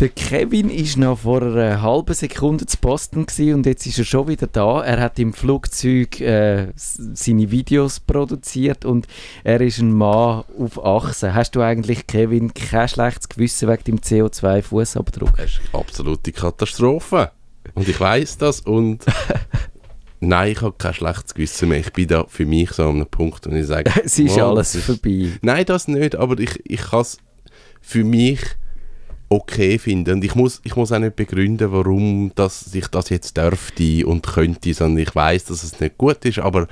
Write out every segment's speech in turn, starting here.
Der Kevin ist noch vor einer halben Sekunde zu Boston und jetzt ist er schon wieder da. Er hat im Flugzeug äh, seine Videos produziert und er ist ein Mann auf Achse. Hast du eigentlich, Kevin, kein schlechtes Gewissen wegen dem CO2-Fußabdruck? Das ist eine absolute Katastrophe. Und ich weiß das und nein, ich habe kein schlechtes Gewissen mehr. Ich bin da für mich so an einem Punkt, wo ich sage, es ist wow, alles das vorbei. Nein, das nicht, aber ich, ich kann es für mich okay finden. Und ich muss, ich muss auch nicht begründen, warum das, ich das jetzt dürfte und könnte, sondern ich weiß, dass es nicht gut ist, aber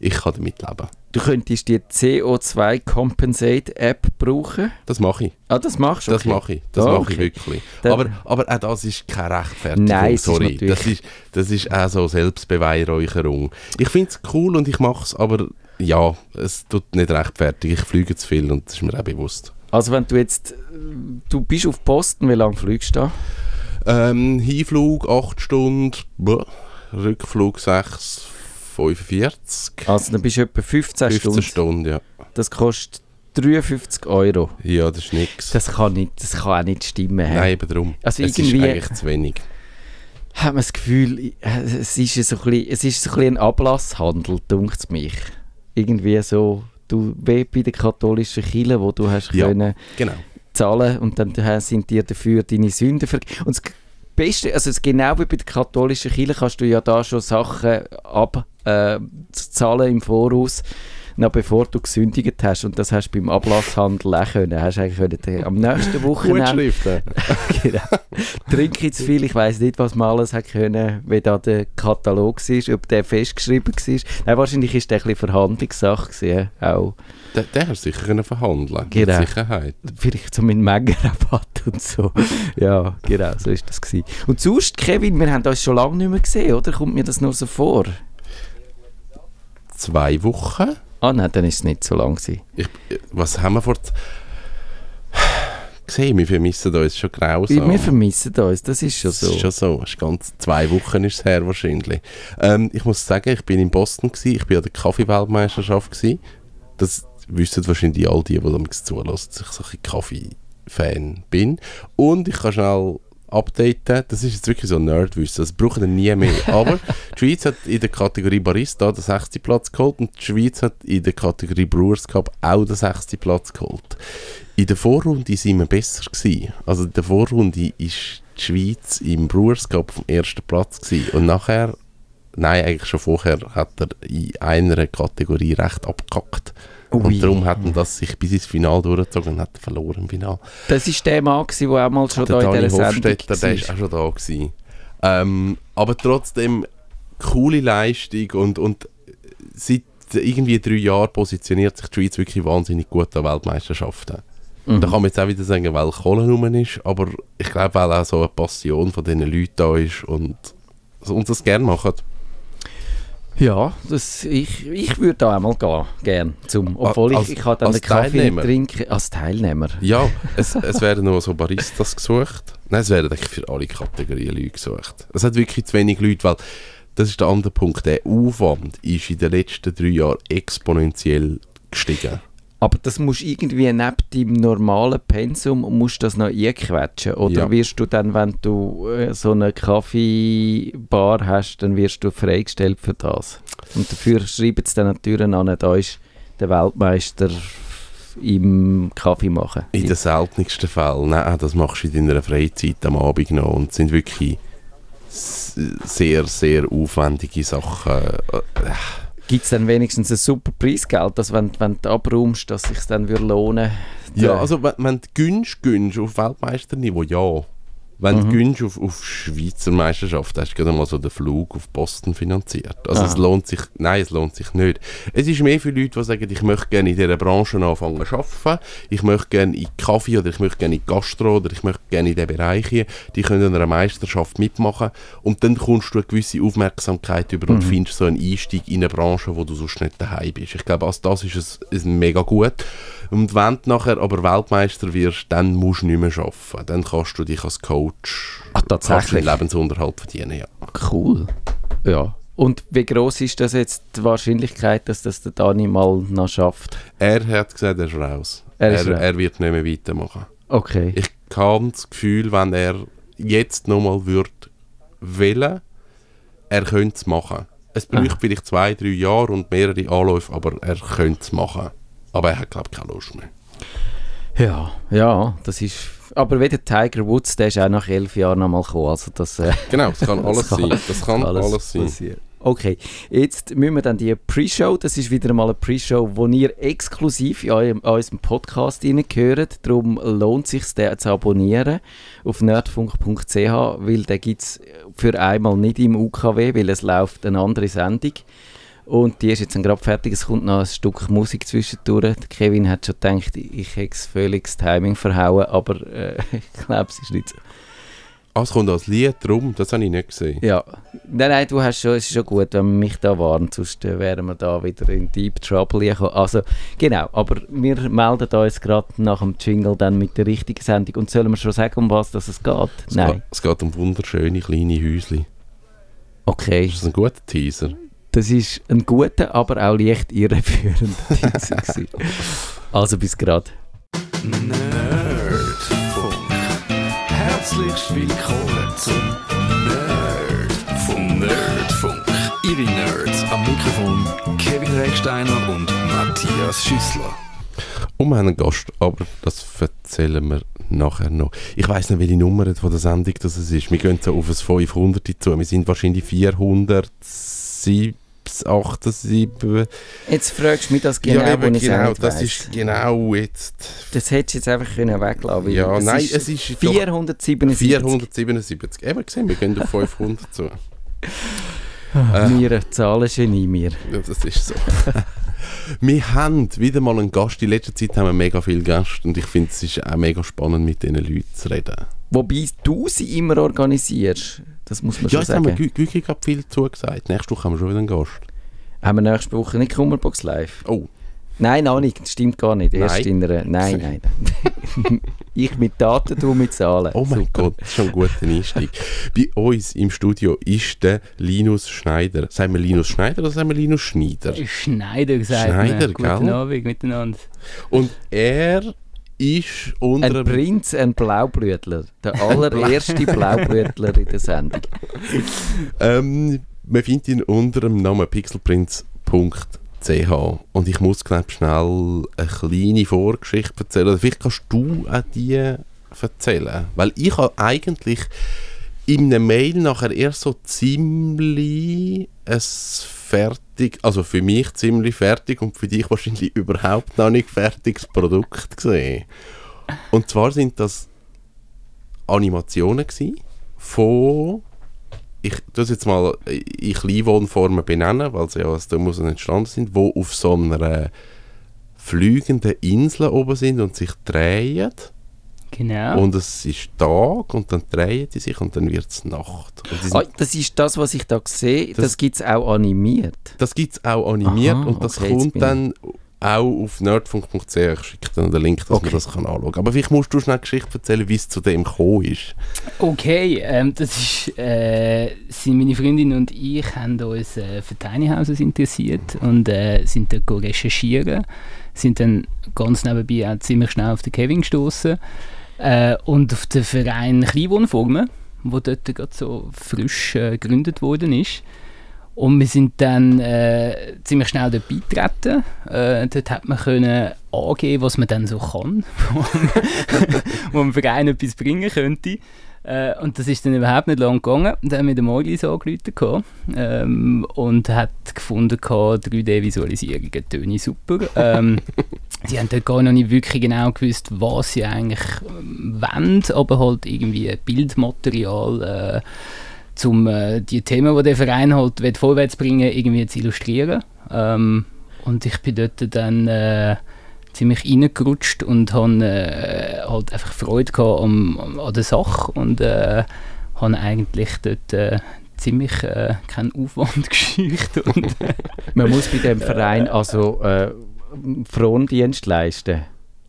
ich kann damit leben. Du könntest die CO2 Compensate App brauchen. Das mache ich. Ah, das machst du? Das okay. mache ich. Das Ah, mache ich okay. wirklich. Dann- aber, aber auch das ist keine Rechtfertigung. Nein, ist sorry. natürlich- das, ist, das ist auch so Selbstbeweihräucherung. Ich finde es cool und ich mache es, aber ja, es tut nicht rechtfertigen. Ich fliege zu viel und das ist mir auch bewusst. Also wenn du jetzt, du bist auf Posten, wie lange fliegst du da? Ähm, Hinflug 8 Stunden, boah, Rückflug 6, 45. Also dann bist du etwa 15, 15 Stunden. Stunden, ja. Das kostet 53 Euro. Ja, das ist nichts. Das kann, nicht, das kann auch nicht stimmen. hä? Nein, eben darum. Also es irgendwie- ist eigentlich zu wenig. Hat man das Gefühl, es ist so ein bisschen, es ist so ein, bisschen ein Ablasshandel, dunkt es mich. Irgendwie so, du, bei den katholischen Kirchen, wo du hast Ja. können Genau. zahlen und dann sind dir dafür deine Sünden vergeben. Und das Beste, also genau wie bei der katholischen Kirche kannst du ja da schon Sachen abzahlen äh, im Voraus, noch bevor du gesündigt hast. Und das hast du beim Ablasshandel auch können. Hast eigentlich können, äh, am nächsten Wochenende genau. Trinke ich zu viel, ich weiß nicht, was man alles hat können, wie da der Katalog war, ob der festgeschrieben war. Nein, wahrscheinlich war der ein bisschen Verhandlungssache, gewesen, auch Der, der hat sicher können verhandeln Genau. Mit Sicherheit. vielleicht so mit Mengenrabatt und so. Ja, genau, so ist das gewesen. Und sonst, Kevin, wir haben uns schon lange nicht mehr gesehen, oder? Kommt mir das nur so vor? Zwei Wochen? Ah nein, dann ist es nicht so lang gewesen. Ich, was haben wir vor... Gesehen, wir vermissen uns schon grausam. Wir vermissen uns, das ist schon Das so. ist schon so. Ist ganz, zwei Wochen ist es her wahrscheinlich. Ähm, ich muss sagen, ich bin in Boston gewesen. Ich bin an der Kaffee-Weltmeisterschaft gewesen. Das wissen wahrscheinlich all die, die damit zulassen, dass ich so ein Kaffee-Fan bin. Und ich kann schnell updaten. Das ist jetzt wirklich so ein Nerdwissen. Das brauchen wir nie mehr. Aber die Schweiz hat in der Kategorie Barista den 6. Platz geholt und die Schweiz hat in der Kategorie Brewers Cup auch den 6. Platz geholt. In der Vorrunde sind wir besser gewesen. Also in der Vorrunde ist die Schweiz im Brewers Cup dem ersten Platz gewesen. Und nachher, nein, eigentlich schon vorher, hat er in einer Kategorie recht abgekackt. Ui. Und darum hat er das sich bis ins Finale durchgezogen und hat verloren im Finale. Das ist der Mann, der auch mal schon Der da in dieser Sendung Hofstetter, der ist war. auch schon da gewesen. Ähm, aber trotzdem, coole Leistung und, und seit irgendwie drei Jahren positioniert sich die Schweiz wirklich wahnsinnig gut an Weltmeisterschaften. Mhm. Da kann man jetzt auch wieder sagen, weil Kohle rum ist, aber ich glaube, weil auch so eine Passion von diesen Leuten da ist und, und das gerne machen. Ja, das, ich, ich würde da einmal gehen, gern. Zum, obwohl Als- ich, ich dann den Kaffee trinken als Teilnehmer. Ja, es, es werden nur so Baristas gesucht. Nein, es werden eigentlich für alle Kategorien Leute gesucht. Es hat wirklich zu wenig Leute, weil das ist der andere Punkt. Der Aufwand ist in den letzten drei Jahren exponentiell gestiegen. Aber das musst du irgendwie neben deinem normalen Pensum musst das noch einquetschen. Oder Ja. wirst du dann, wenn du äh, so eine Kaffeebar hast, dann wirst du freigestellt für das. Und dafür schreiben sie dann natürlich an, da ist der Weltmeister im Kaffee machen. In den seltensten Fällen. Nein, das machst du in deiner Freizeit am Abend noch und sind wirklich sehr, sehr aufwendige Sachen. Gibt es dann wenigstens ein super Preisgeld, dass wenn, wenn du abräumst, dass sich dann würde lohnen Ja, also wenn, wenn du gönnst, gönnst auf Weltmeisterniveau, ja. Wenn Mhm. du gönnst auf, auf Schweizer Meisterschaft, hast du gerade mal so den Flug auf Boston finanziert. Also es Aha. lohnt sich, nein, es lohnt sich nicht. Es ist mehr für Leute, die sagen, ich möchte gerne in dieser Branche anfangen zu arbeiten, ich möchte gerne in Kaffee oder ich möchte gerne in Gastro oder ich möchte gerne in diesen Bereich hier, die können an einer Meisterschaft mitmachen und dann kommst du eine gewisse Aufmerksamkeit über und findest so einen Einstieg in eine Branche, wo du sonst nicht daheim bist. Ich glaube, als das ist es, es mega gut. Und wenn du nachher aber Weltmeister wirst, dann musst du nicht mehr arbeiten. Dann kannst du dich als Coach Ach, kannst du tatsächlich? den Lebensunterhalt verdienen. Ja. Cool. Ja. Und wie groß ist das jetzt die Wahrscheinlichkeit, dass das der Dani mal noch schafft? Er hat gesagt, er ist raus. Er Er, ist er, raus. wird nicht mehr weitermachen. Okay. Ich hatte das Gefühl, wenn er jetzt nochmal würde wählen, er könnte es machen. Es bräuchte Ah. vielleicht zwei, drei Jahre und mehrere Anläufe, aber er könnte es machen. Aber er hat, glaube ich, keine Lust mehr. Ja, ja, das ist... Aber wie der Tiger Woods, der ist auch nach elf Jahren nochmal gekommen, also das... Äh, Genau, das kann alles kann- sein. Das kann alles, sein. passieren. Okay, jetzt müssen wir dann die Pre-Show, das ist wieder einmal eine Pre-Show, wo ihr exklusiv in eurem, an unserem Podcast reingehört. Darum lohnt es sich, den zu abonnieren auf nerdfunk.ch, weil den gibt es für einmal nicht im UKW, weil es läuft eine andere Sendung. Und die ist jetzt gerade fertig, es kommt noch ein Stück Musik zwischendurch. Kevin hat schon gedacht, ich hätte völlig das Timing verhauen, aber äh, ich glaube, es ist nicht so. Ah, es kommt als Lied drum, das habe ich nicht gesehen. Ja, nein, nein, du hast schon, es ist schon gut, wenn man mich da warnt, sonst äh, wären wir da wieder in Deep Trouble gekommen. Also, genau, aber wir melden uns gerade nach dem Jingle dann mit der richtigen Sendung. Und sollen wir schon sagen, um was das es geht? Es, nein. Geht, es geht um wunderschöne kleine Häuschen. Okay, Ist das ein guter Teaser? Das ist ein guter, aber auch leicht irreführender gewesen. Also, bis gerade. Nerdfunk. Herzlich willkommen zum Nerdfunk. Nerdfunk. Ihre Nerds am Mikrofon Kevin Recksteiner und Matthias Schüssler. Und wir haben einen Gast, aber das erzählen wir nachher noch. Ich weiß nicht, welche Nummer von der Sendung das es ist. Wir gehen so auf ein 500 zu. Wir sind wahrscheinlich 407, 78. Jetzt fragst du mich das genau, ja, eben ich genau. Das weiss. ist genau jetzt Das hättest du jetzt einfach können weglassen. Ja, weil nein, es ist doch 477. 477. Eben gesehen, wir gehen auf 500 zu. Ah, Wir zahlen Genie, mir. Ja, das ist so. wir haben wieder mal einen Gast. In letzter Zeit haben wir mega viele Gäste und ich finde, es ist auch mega spannend, mit diesen Leuten zu reden. Wobei du sie immer organisierst. Das muss man Ja, schon jetzt haben wir sagen. Gü- Gügi gerade viel zugesagt. Nächste Woche haben wir schon wieder einen Gast. Haben wir nächste Woche nicht Kummerbox live? Oh, Nein, noch nicht. Das stimmt gar nicht. Erst Nein. in einer... Nein, nein. nein. ich mit Daten, du mit Zahlen. oh mein Super. Gott, das ist schon ein guter Einstieg. Bei uns im Studio ist der Linus Schneider. Sagen wir Linus Schneider oder sagen wir Linus Schneider? Schneider gesagt. Schneider, ne? Guten gell? Abend miteinander. Und er ist unter Ein Prinz, ein Blaublütler. Der allererste Blaublütler in der Sendung. Ähm, man findet ihn unter dem Namen pixelprinz.ch und ich muss glaube schnell eine kleine Vorgeschichte erzählen. Vielleicht kannst du auch die erzählen. Weil ich habe eigentlich in einem Mail nachher erst so ziemlich ein fertig, also für mich ziemlich fertig und für dich wahrscheinlich überhaupt noch nicht fertiges Produkt gesehen. Und zwar sind das Animationen gewesen von ich das jetzt mal in Kleinwohnformen benennen, weil sie ja aus dem heraus entstanden sind, wo auf so einer fliegenden Insel oben sind und sich drehen. Genau. Und es ist Tag und dann drehen die sich und dann wird es Nacht. Ah, das ist das, was ich da sehe. Das, Das- gibt es auch animiert. das gibt es auch animiert Aha, und das okay, kommt dann auch auf nerdfunk.ch. Ich schicke dann den Link, dass Okay. man das kann anschauen kann. Aber vielleicht musst du schnell eine Geschichte erzählen, wie es zu dem gekommen ist. Okay, ähm, das ist, äh, sind meine Freundin und ich haben uns äh, für Tiny Houses interessiert und äh, sind go recherchieren. Sind dann ganz nebenbei auch ziemlich schnell auf den Kevin gestoßen äh, und auf den Verein Kleinwohnformen, wo dort gerade so frisch äh, gegründet worden ist. Und wir sind dann äh, ziemlich schnell dort beitreten. Äh, dort hat man können angeben, was man dann so kann, wo man Verein etwas bringen könnte. Äh, und das ist dann überhaupt nicht lang gegangen. Dann haben wir den Morglis angerufen ähm, und hat gefunden, gehabt, 3D-Visualisierungen töne super. Ähm, sie haben dort gar noch nicht wirklich genau gewusst, was sie eigentlich ähm, wollen, aber halt irgendwie Bildmaterial, äh, um äh, die Themen, die der Verein halt will, vorwärts bringen, irgendwie zu illustrieren. Ähm, und ich bin dort dann äh, ziemlich reingerutscht und habe äh, halt einfach Freude gehabt am, an der Sache und äh, habe eigentlich dort äh, ziemlich äh, keinen Aufwand gescheucht. Und, äh, Man muss bei dem Verein also äh, Frondienst leisten.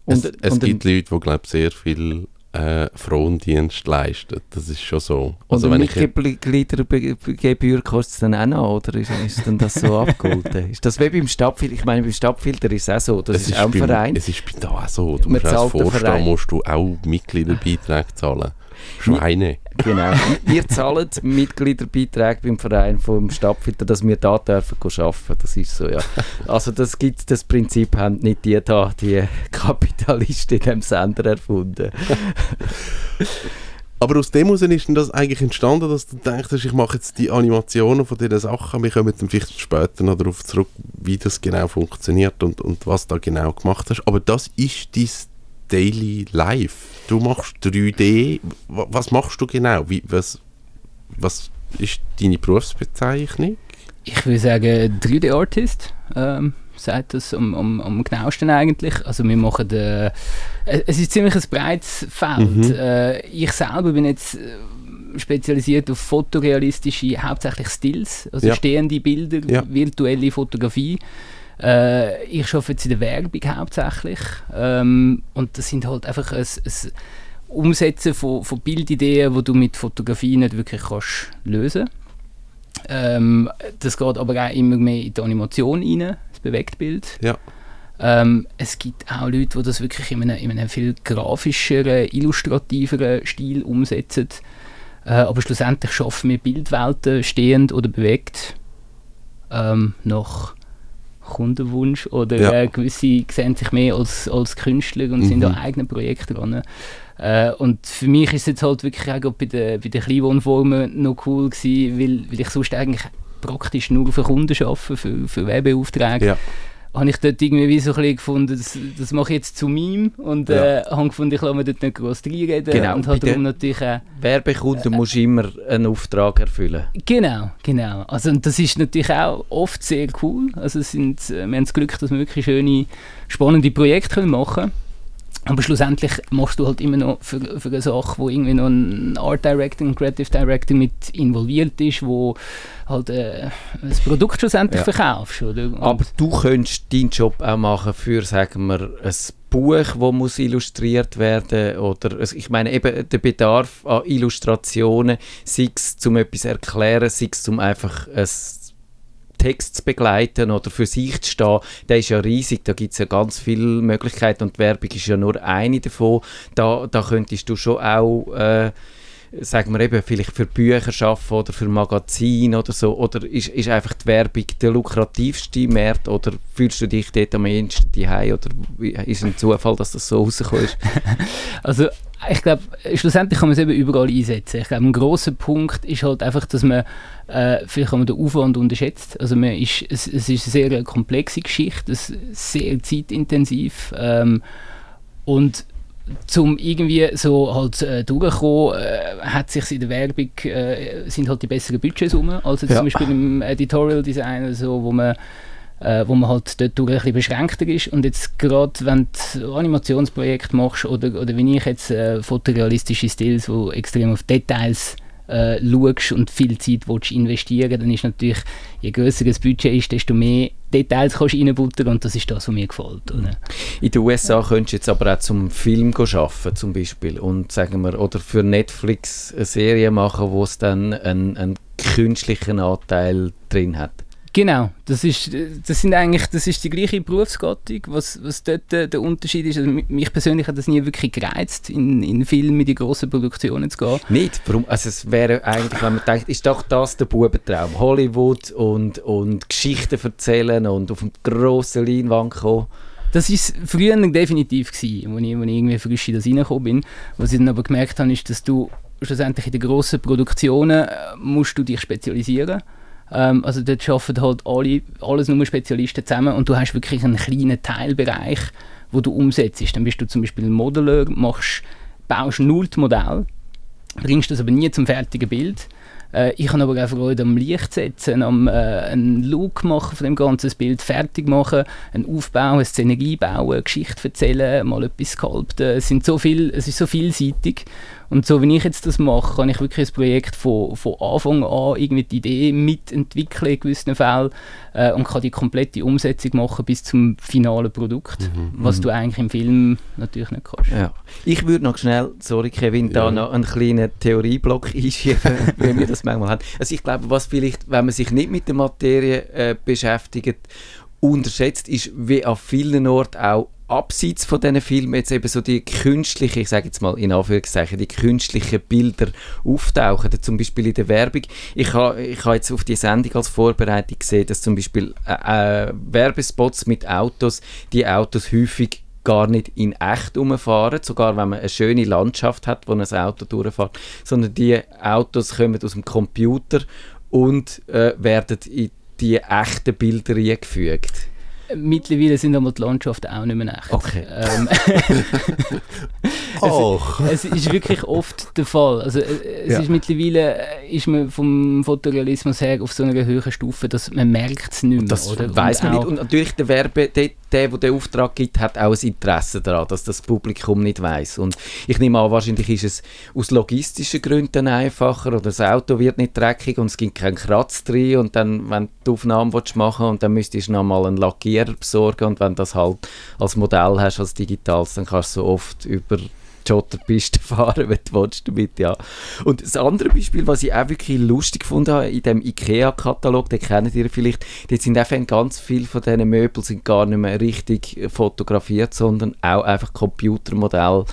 Es, Und, es und gibt Leute, die glaube sehr viel äh, Frondienst leistet. Das ist schon so. Also Also wenn ich Mitgliedergebühr kostet es dann auch noch, oder ist, ist denn das so abgeholt? Ist das wie beim Stadtfilter? Ich meine, beim Stadtfilter ist es auch so, das es ist, auch ein beim, Verein. Es ist bei da auch so. Du Man musst als Vorstand musst du auch Mitgliederbeiträge zahlen. Schweine. Genau. Wir zahlen Mitgliederbeiträge beim Verein vom Stadtfilter, dass wir da dürfen arbeiten. Das ist so, ja. Also das gibt das Prinzip haben nicht die da, die Kapitalisten in dem Sender erfunden. Aber aus dem heraus ist denn das eigentlich entstanden, dass du denkst, ich mache jetzt die Animationen von diesen Sachen, wir kommen dann vielleicht später noch darauf zurück, wie das genau funktioniert und, und was da genau gemacht hast. Aber das ist dein Daily Life. Du machst 3D. Wa- Was machst du genau? Wie, was, was ist deine Berufsbezeichnung? Ich würde sagen 3D-Artist, ähm, sagt das am, am, am genauesten eigentlich. Also wir machen, äh, äh, es ist ziemlich ein breites Feld. Mhm. Äh, ich selber bin jetzt äh, spezialisiert auf fotorealistische, hauptsächlich Stills, also Ja. stehende Bilder, Ja. virtuelle Fotografie. Äh, ich arbeite jetzt in der Werbung hauptsächlich ähm, und das sind halt einfach ein, ein Umsetzen von, von Bildideen, die du mit Fotografie nicht wirklich kannst lösen ähm, Das geht aber auch immer mehr in die Animation rein, das Bewegtbild. Ja. Ähm, es gibt auch Leute, die das wirklich in einem, in einem viel grafischeren, illustrativeren Stil umsetzen. Äh, aber schlussendlich schaffen wir Bildwelten stehend oder bewegt ähm, nach Kundenwunsch oder Ja. äh, gewisse sehen sich mehr als, als Künstler und sind Mhm. an eigenen Projekten dran. Äh, und für mich ist es jetzt halt wirklich auch bei den, bei den Kleinwohnformen noch cool gewesen, weil, weil ich sonst eigentlich praktisch nur für Kunden arbeite, für, für Werbeaufträge. Ja. Habe ich dort irgendwie wie so ein bisschen gefunden, das, das mache ich jetzt zu Meme und Ja. äh, habe gefunden, ich lasse mir dort nicht groß reinreden Genau, und habe darum natürlich auch Werbekunden musst du immer einen Auftrag erfüllen. Genau, genau. Also und das ist natürlich auch oft sehr cool. Also sind, äh, wir haben das Glück, dass wir wirklich schöne, spannende Projekte können machen können. Aber schlussendlich machst du halt immer noch für, für eine Sache, wo irgendwie noch ein Art Director, ein Creative Director mit involviert ist, wo halt äh, das Produkt schlussendlich Ja. verkaufst. Oder? Und- Aber du könntest deinen Job auch machen für, sagen wir, ein Buch, das muss illustriert werden oder also ich meine eben der Bedarf an Illustrationen, sei es zum etwas erklären, sei es zum einfach ein Text zu begleiten oder für sich zu stehen, der ist ja riesig, da gibt es ja ganz viele Möglichkeiten und Werbung ist ja nur eine davon. Da, da könntest du schon auch äh, sagen wir eben, vielleicht für Bücher schaffen oder für Magazine oder so, oder ist, ist einfach die Werbung der lukrativste Markt oder fühlst du dich dort am ehesten daheim oder ist es ein Zufall, dass das so rausgekommen? Also ich glaube, schlussendlich kann man es eben überall einsetzen. Ich glaube, ein grosser Punkt ist halt einfach, dass man äh, vielleicht man den Aufwand unterschätzt. Also man ist, es, es ist eine sehr komplexe Geschichte, es ist sehr zeitintensiv ähm, und zum irgendwie so halt äh, durchkommen, äh, hat sich in der Werbung äh, sind halt die besseren Budgets rum, als jetzt Ja. zum Beispiel im Editorial Design oder so, wo man äh, wo man halt dort ein bisschen beschränkter ist. Und jetzt gerade, wenn du Animationsprojekte machst oder, oder wenn ich jetzt äh, fotorealistische Stills, wo extrem auf Details äh, schaust und viel Zeit willst investieren dann ist natürlich, je grösser das Budget ist, desto mehr Details kannst reinbuttern und das ist das, was mir gefällt. Oder? In den USA könntest du jetzt aber auch zum Film arbeiten zum Beispiel und sagen wir, oder für Netflix eine Serie machen, wo es dann einen, einen künstlichen Anteil drin hat. Genau, das ist, das sind eigentlich, das ist die gleiche Berufsgattung, was, was dort der Unterschied ist. Also mi- mich persönlich hat das nie wirklich gereizt, in, in Filme, in die grossen Produktionen zu gehen. Nicht? Warum? Also es wäre eigentlich, wenn man denkt, ist doch das der Bubentraum. Hollywood und, und Geschichten erzählen und auf eine grosse Leinwand kommen. Das ist früher definitiv gewesen, als ich, als ich irgendwie frisch in das reingekommen bin. Was ich dann aber gemerkt habe, ist, dass du schlussendlich in den grossen Produktionen äh, musst du dich spezialisieren. Ähm, also dort arbeiten halt alle, alles nur Spezialisten zusammen und du hast wirklich einen kleinen Teilbereich, wo du umsetzt. Dann bist du zum Beispiel Modeler, machst, baust null Modell, bringst das aber nie zum fertigen Bild. Äh, ich habe aber auch Freude am Licht setzen, am äh, einen Look machen von dem ganzen Bild, fertig machen, einen Aufbau, eine Szenerie bauen, eine Geschichte erzählen, mal etwas sculpten. Es, sind so viel, es ist so vielseitig Und so, wie ich jetzt das mache, kann ich wirklich ein Projekt von, von Anfang an irgendwie die Idee mitentwickeln in gewissen Fällen äh, und kann die komplette Umsetzung machen bis zum finalen Produkt, Mhm. was du eigentlich im Film natürlich nicht kannst. Ja. Ich würde noch schnell, sorry Kevin, da Ja. noch einen kleinen Theorieblock einschieben, wie wir das manchmal haben. Also ich glaube, was vielleicht, wenn man sich nicht mit der Materie äh, beschäftigt, unterschätzt, ist, wie an vielen Orten auch abseits von diesen Filmen jetzt eben so die künstlichen, ich sage jetzt mal in Anführungszeichen, die künstlichen Bilder auftauchen, zum Beispiel in der Werbung. Ich habe ich ha jetzt auf die Sendung als Vorbereitung gesehen, dass zum Beispiel äh, äh, Werbespots mit Autos, die Autos häufig gar nicht in echt umfahren, sogar wenn man eine schöne Landschaft hat, wo ein Auto durchfährt, sondern die Autos kommen aus dem Computer und äh, werden in die echten Bilder eingefügt. Mittlerweile sind aber die Landschaften auch nicht mehr echt. Okay. Ähm, Och. es ist wirklich oft der Fall. Also, äh, es Ja. ist mittlerweile äh, ist man vom Fotorealismus her auf so einer höheren Stufe, dass man merkt es nicht mehr. Das oder? weiß man auch- nicht. Und natürlich der Werbe, der, der, der den Auftrag gibt, hat auch ein Interesse daran, dass das Publikum nicht weiß. Und ich nehme an, wahrscheinlich ist es aus logistischen Gründen einfacher oder das Auto wird nicht dreckig und es gibt keinen Kratz drin und dann, wenn du die Aufnahme willst machen und dann müsstest du noch mal einen Lackierer besorgen und wenn das halt als Modell hast, als digitales, dann kannst du so oft über Schotterpiste fahren, wenn du willst damit, ja. Und das andere Beispiel, was ich auch wirklich lustig habe, in dem IKEA-Katalog, den kennt ihr vielleicht, dort sind einfach ganz viele von diesen Möbeln sind gar nicht mehr richtig fotografiert, sondern auch einfach Computermodelle,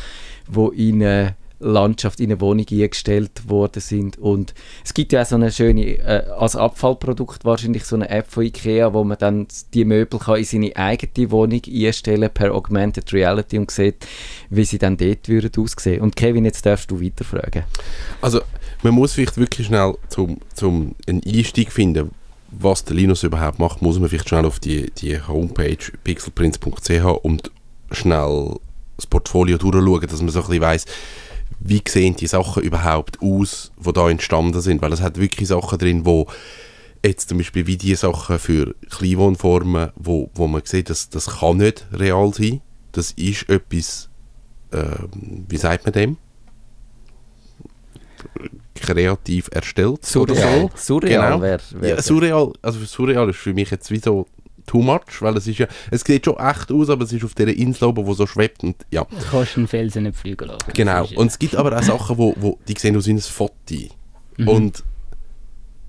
wo in eine Landschaft, in eine Wohnung eingestellt worden sind. Und es gibt ja auch so eine schöne, äh, als Abfallprodukt wahrscheinlich so eine App von IKEA, wo man dann die Möbel kann in seine eigene Wohnung einstellen per Augmented Reality und sieht, wie sie dann dort würden aussehen. Und Kevin, jetzt darfst du weiterfragen. Also, man muss vielleicht wirklich schnell zum, zum einen Einstieg finden, was der Linus überhaupt macht, muss man vielleicht schnell auf die, die Homepage pixelprince.ch und schnell das Portfolio durchschauen, dass man so ein bisschen weiss, wie sehen die Sachen überhaupt aus, die da entstanden sind, weil es hat wirklich Sachen drin, wo jetzt zum Beispiel wie die Sachen für Kleinwohnformen, wo, wo man sieht, dass das kann nicht real sein, das ist etwas, ähm, wie sagt man dem? kreativ erstellt oder so. Surreal Genau. wäre wär Ja, surreal, also surreal ist für mich jetzt wie so too much, weil es ist ja, es sieht schon echt aus, aber es ist auf dieser Insel oben, wo so schwebt und ja, Du kannst einen Felsen nicht fliegen lassen. genau. Und es gibt aber auch Sachen, wo, wo die sehen aus wie ein Foto. Und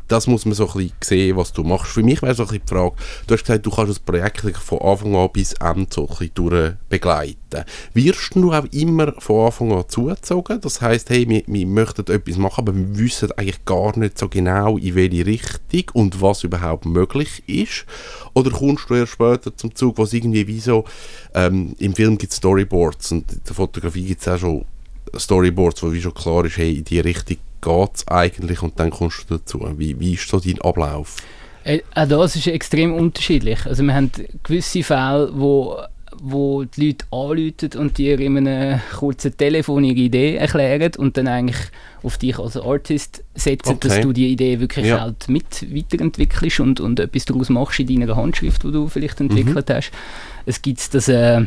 das muss man so ein bisschen sehen, was du machst. Für mich wäre so ein bisschen die Frage, du hast gesagt, du kannst das Projekt von Anfang an bis Ende so ein bisschen durch begleiten. Wirst du auch immer von Anfang an zugezogen? Das heisst, hey, wir, wir möchten etwas machen, aber wir wissen eigentlich gar nicht so genau, in welche Richtung und was überhaupt möglich ist? Oder kommst du erst später zum Zug, was irgendwie wie so, ähm, im Film gibt es Storyboards und in der Fotografie gibt es auch schon Storyboards, wo wie schon klar ist, hey, in die Richtung geht es eigentlich und dann kommst du dazu. Wie, wie ist so dein Ablauf? Äh, auch das ist extrem unterschiedlich. Also wir haben gewisse Fälle, wo, wo die Leute anrufen und dir in einem kurzen Telefon ihre Idee erklären und dann eigentlich auf dich als Artist setzen, Okay. dass du die Idee wirklich Ja. halt mit weiterentwickelst und, und etwas daraus machst in deiner Handschrift, die du vielleicht entwickelt hast. Es gibt das... Äh,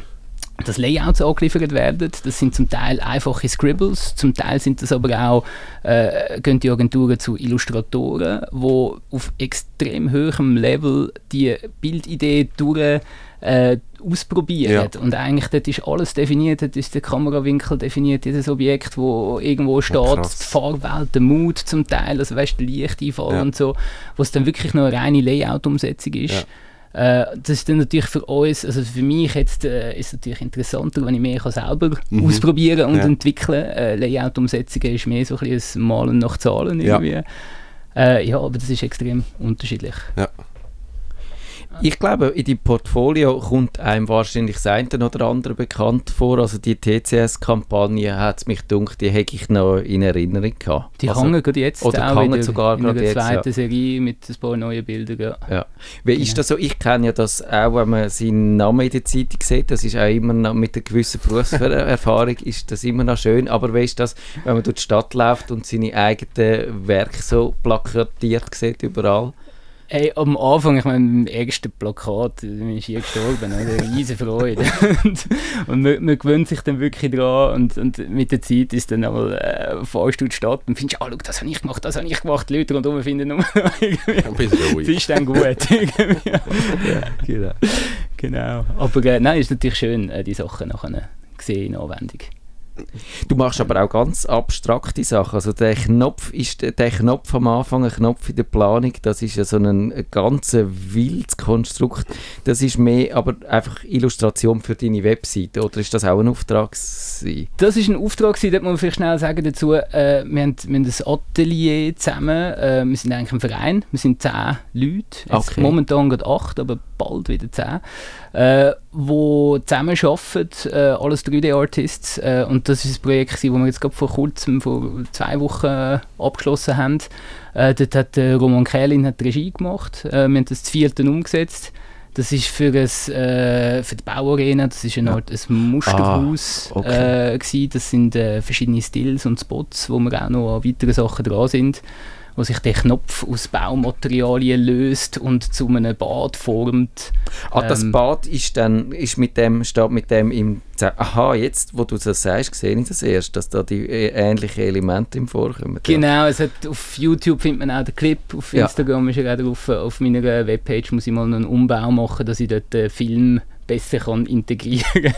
dass Layouts angeliefert werden. Das sind zum Teil einfache Scribbles, zum Teil sind das aber auch, äh, gehen die Agenturen zu Illustratoren, die auf extrem hohem Level die Bildidee durch äh, ausprobieren. Und eigentlich dort ist alles definiert, dort ist der Kamerawinkel definiert, jedes Objekt, wo irgendwo steht, krass. die Farbwelt, der Mut zum Teil, also weißt, der Lichteinfall Ja. und so, wo es dann wirklich noch eine reine Layout-Umsetzung ist. Ja. Äh, das ist dann natürlich für uns, also für mich jetzt äh, ist es natürlich interessanter, wenn ich mehr kann selber Mhm. ausprobieren und Ja. entwickeln. Äh, Layout-Umsetzungen ist mehr so ein bisschen ein Malen nach Zahlen Ja. irgendwie. Äh, ja, aber das ist extrem unterschiedlich. Ich glaube, in deinem Portfolio kommt einem wahrscheinlich das eine oder andere bekannt vor. Also die TCS-Kampagne hat es mich gedacht, die hätte ich noch in Erinnerung gehabt. Die also, hängen gerade jetzt oder auch wieder sogar in der jetzt, zweiten ja. Serie mit ein paar neuen Bildern. Ja. Ja. Wie ist das so? Ich kenne ja das auch, wenn man seinen Namen in der Zeitung sieht. Das ist auch immer noch mit einer gewissen Berufserfahrung ist das immer noch schön. Aber wie ist das, wenn man durch die Stadt läuft und seine eigenen Werke so plakatiert sieht überall? Hey, am Anfang, ich meine, im ersten Plakat, bin ich hier gestorben, eine riesige Freude. und, und man, man, gewöhnt sich dann wirklich dran und, und mit der Zeit ist dann einmal äh, fährst du die Stadt und findest, ah, schau, das habe ich gemacht, das habe ich gemacht, die Leute rundherum finden nur irgendwie, das ist dann gut. ja, genau. genau. Aber äh, nein, ist natürlich schön, äh, die Sachen nachher gesehen in Anwendung. Du machst aber auch ganz abstrakte Sachen. Also der Knopf ist der Knopf am Anfang, ein Knopf in der Planung, das ist ja so ein, ein ganz wildes Konstrukt. Das ist mehr aber einfach Illustration für deine Webseite oder ist das auch ein Auftrag? Gewesen? Das ist ein Auftrag, gewesen, das muss man vielleicht schnell sagen dazu. Äh, wir, haben, wir haben ein Atelier zusammen. Äh, wir sind eigentlich ein Verein. Wir sind zehn Leute. Okay. Momentan gerade acht, aber bald wieder zehn. Äh, wo zusammen arbeiten, äh, alles 3D-Artists. Äh, und das ist ein Projekt, das wir jetzt gerade vor kurzem, vor zwei Wochen äh, abgeschlossen haben. Äh, dort hat äh, Roman Kählin hat die Regie gemacht. Äh, wir haben das zu vierten umgesetzt. Das ist für, ein, äh, für die Bauarena, das ist eine Art ein Musterhaus. Ah, okay. äh, das sind äh, verschiedene Stills und Spots, wo wir auch noch an weiteren Sachen dran sind wo sich der Knopf aus Baumaterialien löst und zu einem Bad formt. Ah, das ähm, Bad ist dann ist mit dem, steht mit dem im Aha, jetzt, wo du das sagst, sehe ich das erst, dass da die äh, ähnlichen Elemente im Vorkommen. Genau, es hat, auf YouTube findet man auch den Clip, auf Instagram ja. ist er auch drauf, auf meiner Webpage muss ich mal einen Umbau machen, dass ich dort den Film besser kann integrieren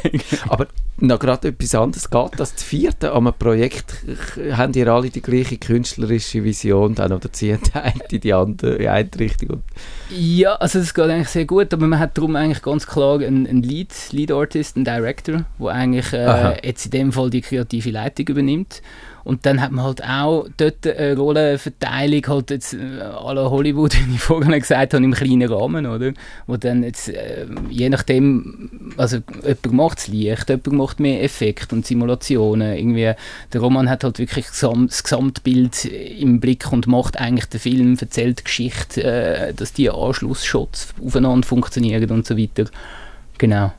Aber noch gerade etwas anderes. Geht das zu vierte an einem Projekt? Haben die alle die gleiche künstlerische Vision dann oder ziehen die eine in die andere in eine Richtung? Ja, also das geht eigentlich sehr gut, aber man hat darum eigentlich ganz klar einen, einen Lead, Lead Artist, einen Director, der eigentlich äh, jetzt in dem Fall die kreative Leitung übernimmt. Und dann hat man halt auch dort eine Rollenverteilung, halt jetzt äh, aller Hollywood, wie ich vorhin gesagt habe, im kleinen Rahmen, oder? Wo dann jetzt, äh, je nachdem, also jemand macht es Licht, jemand macht mehr Effekt und Simulationen, irgendwie, der Roman hat halt wirklich das Gesamtbild im Blick und macht eigentlich den Film, erzählt die Geschichte, äh, dass die Anschlussshots aufeinander funktionieren und so weiter. Genau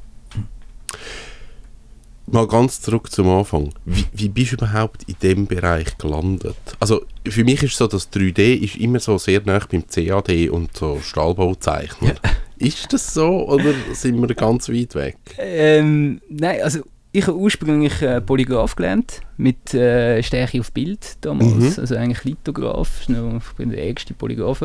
mal ganz zurück zum Anfang. Wie, wie bist du überhaupt in diesem Bereich gelandet? Also für mich ist so, dass 3D ist immer so sehr nah beim CAD und so Stahlbauzeichner. Ist das so oder sind wir ganz weit weg? Ähm, nein, also ich habe ursprünglich äh, Polygraph gelernt, mit äh, Stärke auf Bild damals, mhm. also eigentlich Lithograph, ich bin der erste Polygraph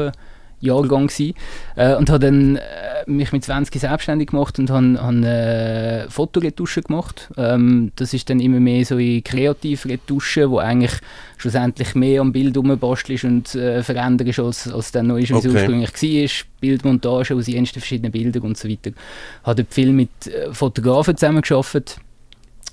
Jahrgang gewesen, äh, und habe dann äh, mich mit 20 selbstständig gemacht und habe, habe äh, Fotoretuschen gemacht. Ähm, das ist dann immer mehr so in Kreativretuschen, wo eigentlich schlussendlich mehr am Bild rumbastelst und äh, veränderst, als, als dann noch ist, wie okay. es ursprünglich war. Bildmontage aus den verschiedenen Bildern und so weiter. Ich habe viel mit äh, Fotografen zusammengearbeitet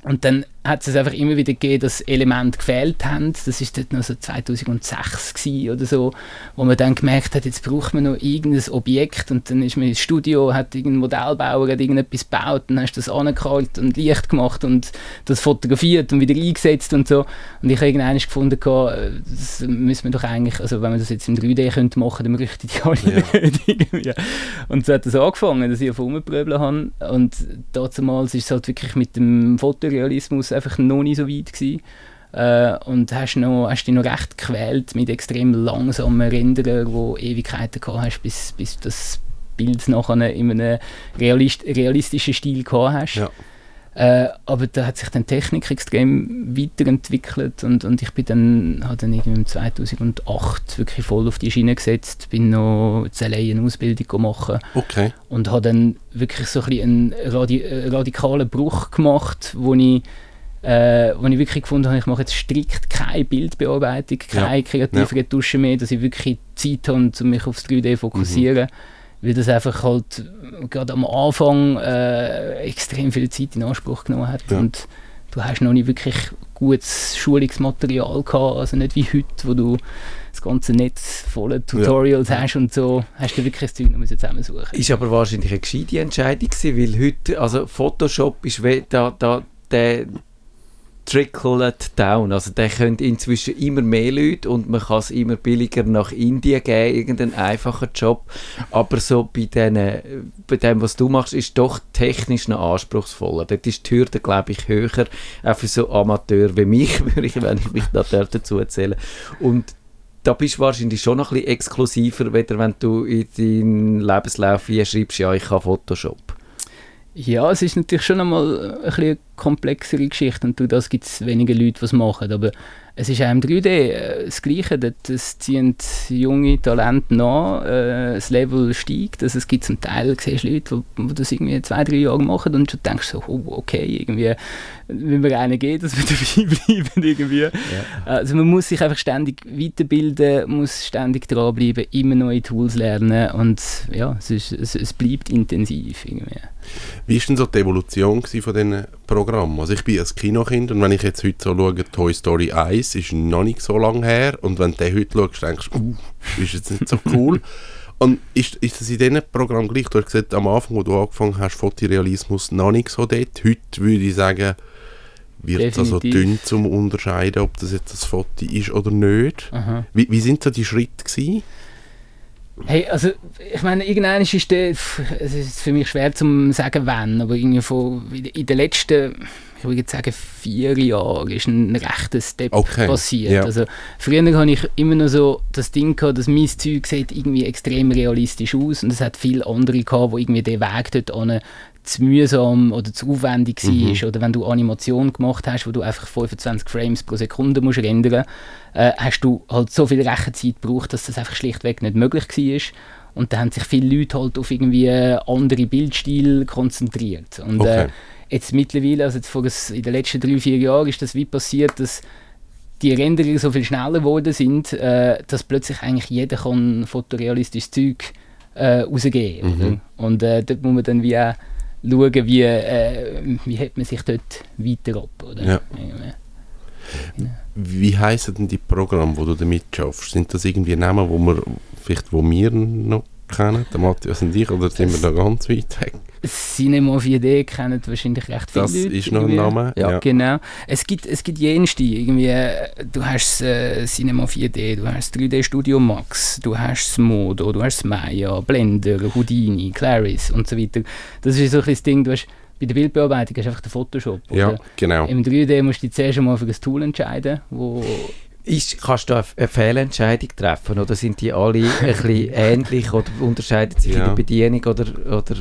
und dann hat es einfach immer wieder gegeben, dass Elemente gefehlt haben. Das war dort noch so 2006 oder so, wo man dann gemerkt hat, jetzt braucht man noch irgendein Objekt und dann ist man ins Studio, hat irgendein Modellbauer hat irgendetwas gebaut, dann hast du das angekalt und Licht gemacht und das fotografiert und wieder eingesetzt und so. Und ich habe irgendwann gefunden, das müssen wir doch eigentlich, also wenn man das jetzt im 3D könnte machen, dann bräuchte die alle ja. Und so hat das angefangen, dass ich auf Rumpröbeln habe und damals ist es halt wirklich mit dem Fotorealismus einfach noch nicht so weit gewesen. Äh, und hast, noch, hast dich noch recht gequält mit extrem langsamen Renderern, wo Ewigkeiten gehabt hast, bis, bis das Bild nachher in einem realist, realistischen Stil gehabt hast. Ja. Äh, aber da hat sich dann die Technik extrem weiterentwickelt und, und ich bin dann, habe dann irgendwie 2008 wirklich voll auf die Schiene gesetzt, bin noch in LA eine Ausbildung machen okay. und habe dann wirklich so ein einen radi radikalen Bruch gemacht, wo ich äh, wo ich wirklich gefunden habe, ich mache jetzt strikt keine Bildbearbeitung, keine ja. kreative ja. Retusche mehr, dass ich wirklich Zeit habe, um mich aufs 3D zu fokussieren. Mhm. Weil das einfach halt gerade am Anfang äh, extrem viel Zeit in Anspruch genommen hat. Ja. Und du hast noch nicht wirklich gutes Schulungsmaterial gehabt, also nicht wie heute, wo du das ganze Netz voller Tutorials ja. hast und so, hast du wirklich das Zeug noch zusammensuchen Ist aber wahrscheinlich eine gescheite Entscheidung gewesen, weil heute, also Photoshop ist da, da, der, tricklet down. Also der könnte inzwischen immer mehr Leute und man kann es immer billiger nach Indien geben, irgendeinen einfachen Job. Aber so bei, denen, bei dem, was du machst, ist doch technisch noch anspruchsvoller. Dort ist die Hürde, glaube ich, höher, auch für so Amateur wie mich, würde ich, wenn ich mich da dazu erzähle. Und da bist du wahrscheinlich schon noch ein bisschen exklusiver, weder wenn du in deinen Lebenslauf hier schreibst, ja, ich kann Photoshop. Ja, es ist natürlich schon einmal ein bisschen komplexere Geschichte und durch das gibt es weniger Leute, die es machen. Aber es ist auch im 3D äh, das Gleiche. Es ziehen junge Talente nach, äh, das Level steigt. Also es gibt zum Teil siehst Leute, die, das irgendwie zwei, drei Jahre machen und schon denkst so, oh, okay, irgendwie, wenn mir einer geht, dass wir dabei bleiben. Irgendwie. Ja. Also man muss sich einfach ständig weiterbilden, muss ständig dranbleiben, immer neue Tools lernen und ja, es, ist, es, es bleibt intensiv. Irgendwie. Wie war denn so die Evolution von diesen Programmen? Also ich bin ein Kinokind und wenn ich jetzt heute so schaue, Toy Story 1 ist noch nicht so lange her und wenn du den heute schaust, denkst du, uh, ist jetzt nicht so cool. und ist, ist das in diesem Programm gleich? Du hast gesagt, am Anfang, wo du angefangen hast, Fotorealismus noch nicht so dort. Heute würde ich sagen, wird es also dünn zum unterscheiden, ob das jetzt ein Foto ist oder nicht. Wie, wie sind so die Schritte gewesen? Hey, also ich meine, irgendwann ist der, es ist für mich schwer zu sagen, wann, aber irgendwie von, in den letzten, ich würde sagen, vier Jahren ist ein rechter Step okay. passiert. Ja. Also früher hatte ich immer noch so das Ding gehabt, dass mein Zeug sieht irgendwie extrem realistisch aus und es hat viele andere gehabt, wo irgendwie den Weg dort zu mühsam oder zu aufwendig mhm. war. Oder wenn du Animation gemacht hast, wo du einfach 25 Frames pro Sekunde musst rendern äh, hast du halt so viel Rechenzeit gebraucht, dass das einfach schlichtweg nicht möglich war. Und da haben sich viele Leute halt auf irgendwie andere Bildstile konzentriert. Und äh, okay. äh, jetzt mittlerweile, also jetzt vor in den letzten drei, vier Jahren ist das wie passiert, dass die Renderer so viel schneller geworden sind, äh, dass plötzlich eigentlich jeder kann fotorealistisches Zeug äh, rausgeben mhm. Und äh, dort muss man dann wie auch schauen, wie, äh, wie hat man sich dort weiter ab. Oder? Ja. Ja. Wie heißen denn die Programme, wo du damit schaffst? Sind das irgendwie Namen, wo wir vielleicht wo wir noch kennen, der Matthias und ich, oder sind wir da ganz weit weg? Cinema 4D kennen wahrscheinlich recht viele das Leute. Das ist noch ein Name. Ja, ja, genau. Es gibt, es gibt jenste, irgendwie, du hast äh, Cinema 4D, du hast 3D Studio Max, du hast Modo, du hast Maya, Blender, Houdini, Claris und so weiter. Das ist so ein Ding, du hast bei der Bildbearbeitung hast du einfach den Photoshop. Ja, genau. Im 3D musst du dich zuerst einmal für ein Tool entscheiden, wo ist, kannst du eine Fehlentscheidung treffen oder sind die alle ein bisschen ähnlich oder unterscheiden sich ja. in der Bedienung oder, oder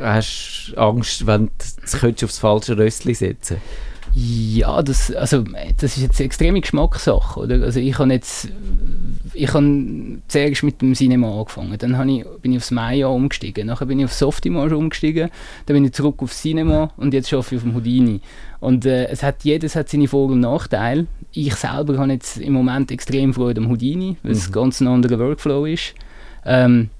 hast du Angst, wenn du aufs falsche Röstchen setzen ja, das, also, das ist jetzt eine extreme Geschmackssache. Oder? Also ich habe jetzt ich habe zuerst mit dem Cinema angefangen, dann ich, bin ich aufs Maya umgestiegen, nachher bin ich auf Softimage umgestiegen, dann bin ich zurück auf Cinema und jetzt arbeite ich auf dem Houdini. Und äh, es hat, jedes hat seine Vor- und Nachteile. Ich selber habe jetzt im Moment extrem Freude am Houdini, weil mhm. es ganz ein anderer Workflow ist. Ähm,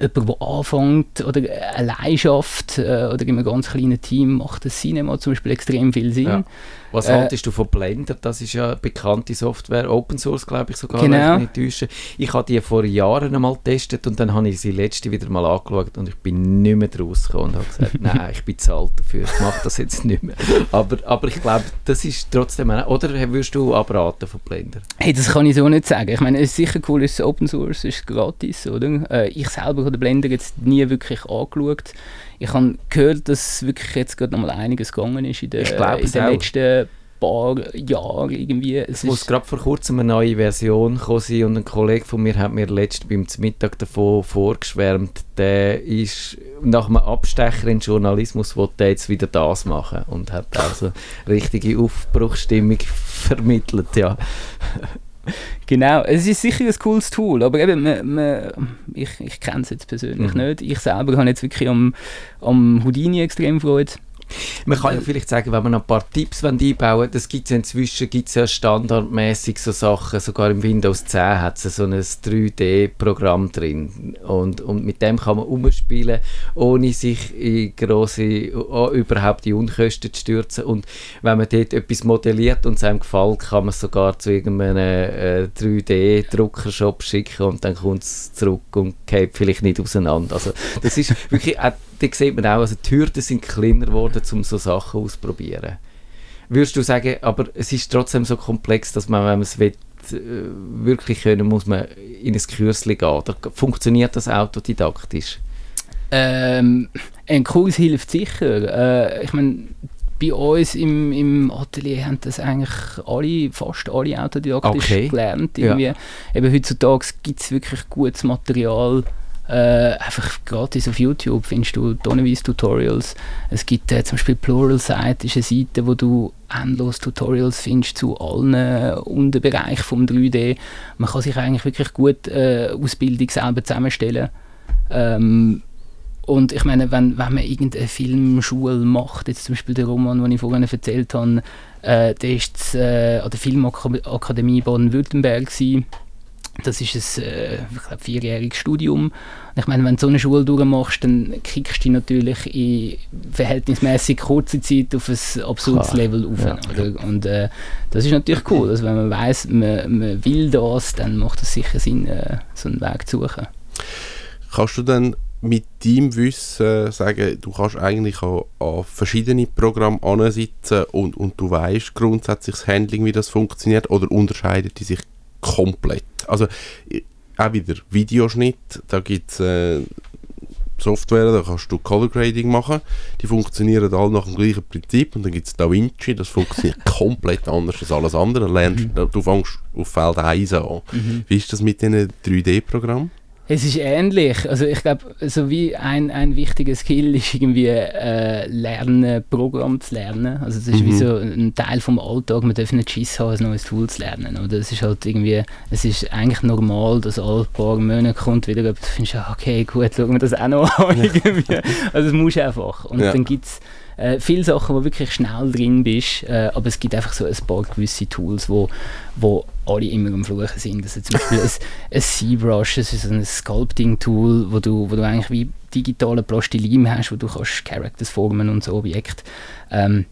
jemand, der anfängt oder allein schafft äh, oder in einem ganz kleinen Team, macht das Cinema zum Beispiel extrem viel Sinn. Ja. Was äh, haltest du von Blender? Das ist ja bekannte Software, Open Source glaube ich sogar, genau. nicht. Ich habe die vor Jahren einmal getestet und dann habe ich sie letzte wieder mal angeschaut und ich bin nicht mehr draus gekommen und habe gesagt, nein, ich bin zu alt dafür, ich mache das jetzt nicht mehr. Aber, aber ich glaube, das ist trotzdem, oder würdest du abraten von Blender? Hey, das kann ich so nicht sagen. Ich meine, es ist sicher cool, es ist Open Source, es ist gratis, oder? Äh, ich selber habe den Blender jetzt nie wirklich angeschaut ich habe gehört, dass wirklich jetzt gerade noch mal einiges gegangen ist in, der, in den letzten paar Jahren irgendwie. Es, es muss gerade vor kurzem eine neue Version sein und ein Kollege von mir hat mir letztens beim Mittag davon vorgeschwärmt, der ist nach einem Abstecher in Journalismus, wollte jetzt wieder das machen und hat also richtige Aufbruchsstimmung vermittelt, ja. Genau, es ist sicher ein cooles Tool, aber eben, man, man, ich, ich kenne es jetzt persönlich mhm. nicht. Ich selber habe jetzt wirklich am, am Houdini extrem Freude. Man kann ja vielleicht sagen, wenn man noch ein paar Tipps einbauen will, das gibt es ja inzwischen gibt's ja standardmäßig so Sachen, sogar im Windows 10 hat es so ein 3D-Programm drin und, und mit dem kann man umspielen, ohne sich in grosse, überhaupt in Unkosten zu stürzen und wenn man dort etwas modelliert und es einem gefällt, kann man es sogar zu irgendeinem äh, 3D-Druckershop schicken und dann kommt es zurück und geht vielleicht nicht auseinander. Also das ist wirklich, äh, da sieht man auch, also die Hürden sind kleiner geworden, um so Sachen auszuprobieren. Würdest du sagen, aber es ist trotzdem so komplex, dass man, wenn man es will, äh, wirklich können, muss man in ein Kürzchen gehen? Oder funktioniert das autodidaktisch? Ähm, ein Kurs hilft sicher. Äh, ich meine, bei uns im, im Atelier haben das eigentlich alle, fast alle autodidaktisch Okay. gelernt. Ja. Irgendwie. Eben heutzutage gibt es wirklich gutes Material. Äh, einfach gratis auf YouTube findest du tonnenweise Tutorials. Es gibt äh, zum Beispiel Pluralsight, ist eine Seite, wo du endlos Tutorials findest zu allen Unterbereichen vom 3D. Man kann sich eigentlich wirklich gut äh, Ausbildung selber zusammenstellen. Ähm, und ich meine, wenn, wenn man irgendeine Filmschule macht, jetzt zum Beispiel der Roman, den ich vorhin erzählt habe, äh, der ist äh, an der Filmakademie Baden-Württemberg. Das ist ein äh, ich glaub, vierjähriges Studium. Und ich meine, wenn du so eine Schule durchmachst, dann kriegst du dich natürlich in verhältnismäßig kurzer Zeit auf ein absurdes Klar. Level auf. Ja. Und äh, das ist natürlich cool. Also wenn man weiß, man, man will das, dann macht es sicher Sinn, äh, so einen Weg zu suchen. Kannst du dann mit deinem Wissen sagen, du kannst eigentlich an, an verschiedene Programme ansitzen und, und du weißt grundsätzlich das Handling, wie das funktioniert, oder unterscheidet die sich komplett? Also auch wieder Videoschnitt, da gibt es äh, Software, da kannst du Color Grading machen, die funktionieren alle nach dem gleichen Prinzip und dann gibt es DaVinci, das funktioniert komplett anders als alles andere. Lernst, Du fängst auf Feld 1 an. Wie ist das mit diesen 3D-Programmen? Es ist ähnlich. Also ich glaube, so wie ein, ein wichtiger Skill ist irgendwie äh, lernen, Programm zu lernen. Also es ist wie Mhm. so ein Teil vom Alltag. Man darf nicht Schiss haben, ein neues Tool zu lernen. Oder es ist halt irgendwie, es ist eigentlich normal, dass alle paar Monate kommt wieder etwas, du findest, ah, okay, gut, schauen wir das auch noch an. irgendwie. Also das musst du einfach. Und Ja. dann gibt es äh, viele Sachen, wo wirklich schnell drin bist, äh, aber es gibt einfach so ein paar gewisse Tools, wo, wo alle immer am Fluchen sind. Also zum Beispiel ein, ein ZBrush, das ist ein Sculpting-Tool, wo du, wo du eigentlich wie digitale Plastilin hast, wo du kannst Characters formen und so Objekte. Ähm,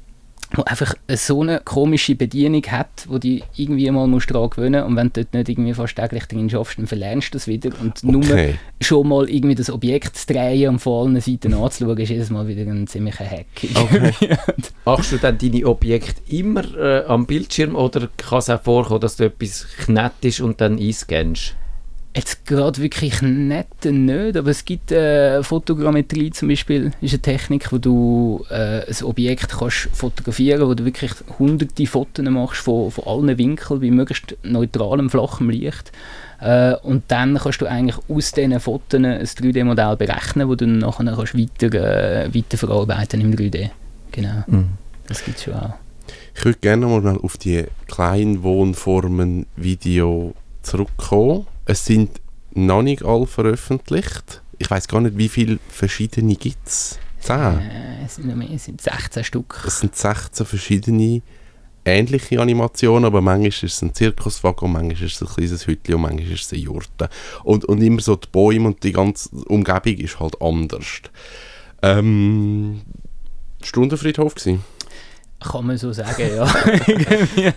wo einfach so eine komische Bedienung hat, wo die irgendwie mal musst dran gewöhnen und wenn du dort nicht irgendwie fast täglich drin schaffst, dann verlernst du das wieder und nur Okay. schon mal irgendwie das Objekt zu drehen und von allen Seiten anzuschauen, ist jedes Mal wieder ein ziemlicher Hack. Machst du dann deine Objekte immer äh, am Bildschirm oder kann es auch vorkommen, dass du etwas knettest und dann einscannst? Jetzt gerade wirklich nett nicht, aber es gibt äh, Fotogrammetrie zum Beispiel, ist eine Technik, wo du äh, ein Objekt kannst fotografieren, wo du wirklich hunderte Fotos machst von, von allen Winkeln, bei möglichst neutralem, flachem Licht. Äh, und dann kannst du eigentlich aus diesen Fotos ein 3D-Modell berechnen, wo du dann nachher kannst weiter, äh, weiter verarbeiten im 3D. Genau, das gibt es schon auch. Ich würde gerne noch mal auf die Kleinwohnformen-Video zurückkommen. Es sind noch nicht alle veröffentlicht. Ich weiß gar nicht, wie viele verschiedene gibt es. Zehn. Äh, es sind mehr, es sind 16 Stück. Es sind 16 verschiedene ähnliche Animationen, aber manchmal ist es ein Zirkuswagen, manchmal ist es ein kleines Hütchen und manchmal ist es eine Jurte. Und, und immer so die Bäume und die ganze Umgebung ist halt anders. Ähm, Stundenfriedhof gewesen. Kann man so sagen, ja.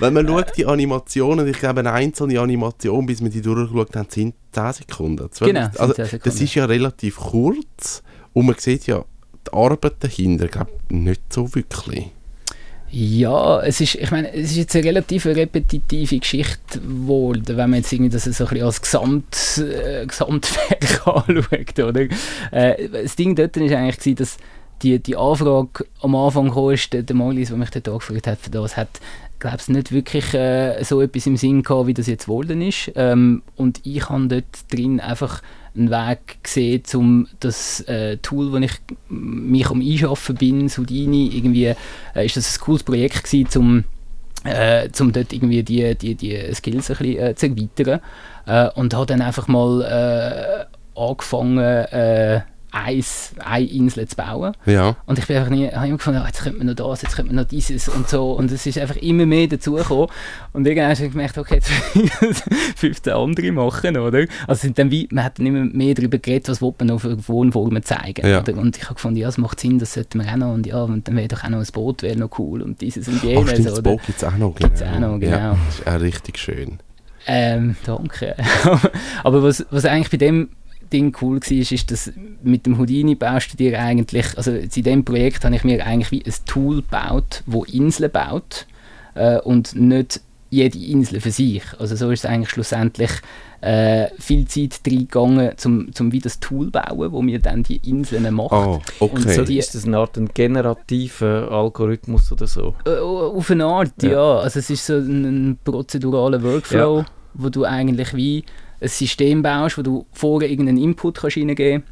Wenn man schaut, die Animationen, ich glaube, eine einzelne Animation, bis wir die durchgeschaut haben, sind 10 Sekunden. 12, Genau, also, 10 das Sekunden. ist ja relativ kurz und man sieht ja die Arbeit dahinter, glaube nicht so wirklich. Ja, es ist, ich meine, es ist jetzt eine relativ repetitive Geschichte wohl, wenn man jetzt irgendwie das so ein bisschen als Gesamt, äh, Gesamtwerk anschaut, oder? Äh, das Ding dort war eigentlich, dass die, die Anfrage am Anfang kam, ist, der, der Molis, der mich dort angefragt hat, für das hat, glaube ich, nicht wirklich äh, so etwas im Sinn gehabt, wie das jetzt geworden ist. Ähm, und ich habe dort drin einfach einen Weg gesehen, um das äh, Tool, wo ich mich am Einschaffen bin, Houdini, irgendwie, äh, ist das ein cooles Projekt gewesen, um äh, um dort irgendwie die, die, die Skills ein bisschen äh, zu erweitern. Äh, und habe dann einfach mal äh, angefangen, eins, eine Insel zu bauen. Ja. Und ich bin einfach nie, habe immer gefunden, ah, jetzt könnte man noch das, jetzt könnte man noch dieses und so. Und es ist einfach immer mehr dazugekommen. Und irgendwann habe ich gemerkt, okay, jetzt 15 andere machen, oder? Also sind dann wie, man hat dann immer mehr darüber geredet, was will man noch für Wohnformen zeigen. Ja. Oder? Und ich habe gefunden, ja, es macht Sinn, das sollten wir auch noch. Und ja, und dann wäre doch auch noch ein Boot wäre noch cool und dieses und Ach jenes. stimmt, das oder? Boot gibt es auch noch. Gibt's auch noch, genau. Ja, das ist auch richtig schön. Ähm, danke. Aber was, was eigentlich bei dem Ding cool war, ist, ist, dass mit dem Houdini baust du dir eigentlich, also in dem Projekt habe ich mir eigentlich wie ein Tool gebaut, wo Inseln baut äh, und nicht jede Insel für sich. Also so ist es eigentlich schlussendlich äh, viel Zeit reingegangen, um zum wieder das Tool bauen, wo wir dann die Inseln machen. Ah, Und okay. so die- Ist das eine Art ein generativer Algorithmus oder so? Äh, auf eine Art, Ja. ja. Also es ist so ein, ein prozeduraler Workflow, wo du eigentlich wie ein System baust, wo du vorher irgendeinen Input kannst reingeben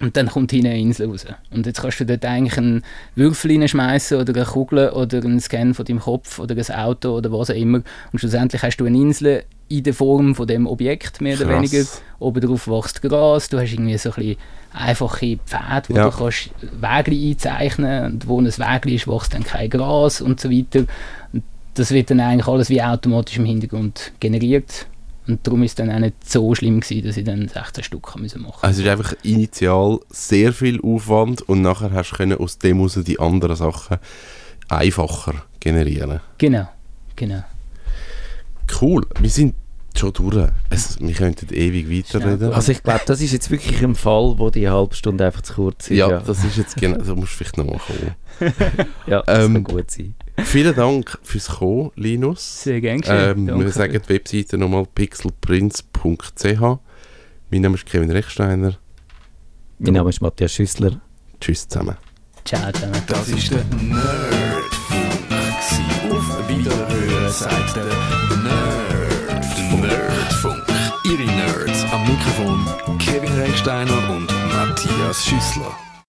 und dann kommt hinten eine Insel raus. Und jetzt kannst du dort eigentlich einen Würfel reinschmeißen oder eine Kugel oder einen Scan von deinem Kopf oder ein Auto oder was auch immer. Und schlussendlich hast du eine Insel in der Form von dem Objekt, mehr oder Krass. weniger. Oben drauf wächst Gras, du hast irgendwie so ein bisschen einfache Pfade, wo Ja. du kannst Wege einzeichnen und wo ein Weg ist, wächst dann kein Gras und so weiter. Und das wird dann eigentlich alles wie automatisch im Hintergrund generiert. Und darum ist es dann auch nicht so schlimm gewesen, dass ich dann 16 Stück machen Also es ist einfach initial sehr viel Aufwand und nachher hast du können aus dem heraus die anderen Sachen einfacher generieren. Genau, genau. Cool, wir sind schon durch. Es, wir könnten ewig weiterreden. Also ich glaube, das ist jetzt wirklich ein Fall, wo die halbe Stunde einfach zu kurz ist. ja, das ist jetzt genau, da musst du vielleicht nochmal kommen. ja, das ähm, kann gut sein. Vielen Dank fürs Kommen, Linus. Sehr gerne. Ähm, Danke. wir sagen die Webseite nochmal pixelprinz.ch. Mein Name ist Kevin Rechsteiner. Mein Name ist Matthias Schüssler. Tschüss zusammen. Ciao zusammen. Das ist der Nerdfunk. Auf Wiederhören sagt der Nerd. Nerdfunk. Ihre Nerds am Mikrofon Kevin Recksteiner und Matthias Schüssler.